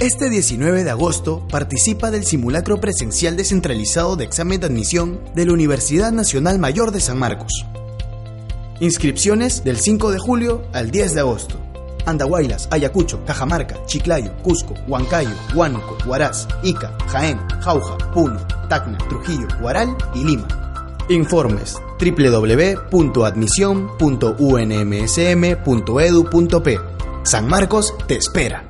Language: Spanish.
Este 19 de agosto participa del simulacro presencial descentralizado de examen de admisión de la Universidad Nacional Mayor de San Marcos. Inscripciones del 5 de julio al 10 de agosto. Andahuaylas, Ayacucho, Cajamarca, Chiclayo, Cusco, Huancayo, Huánuco, Huaraz, Ica, Jaén, Jauja, Puno, Tacna, Trujillo, Huaral y Lima. Informes www.admisión.unmsm.edu.p San Marcos te espera.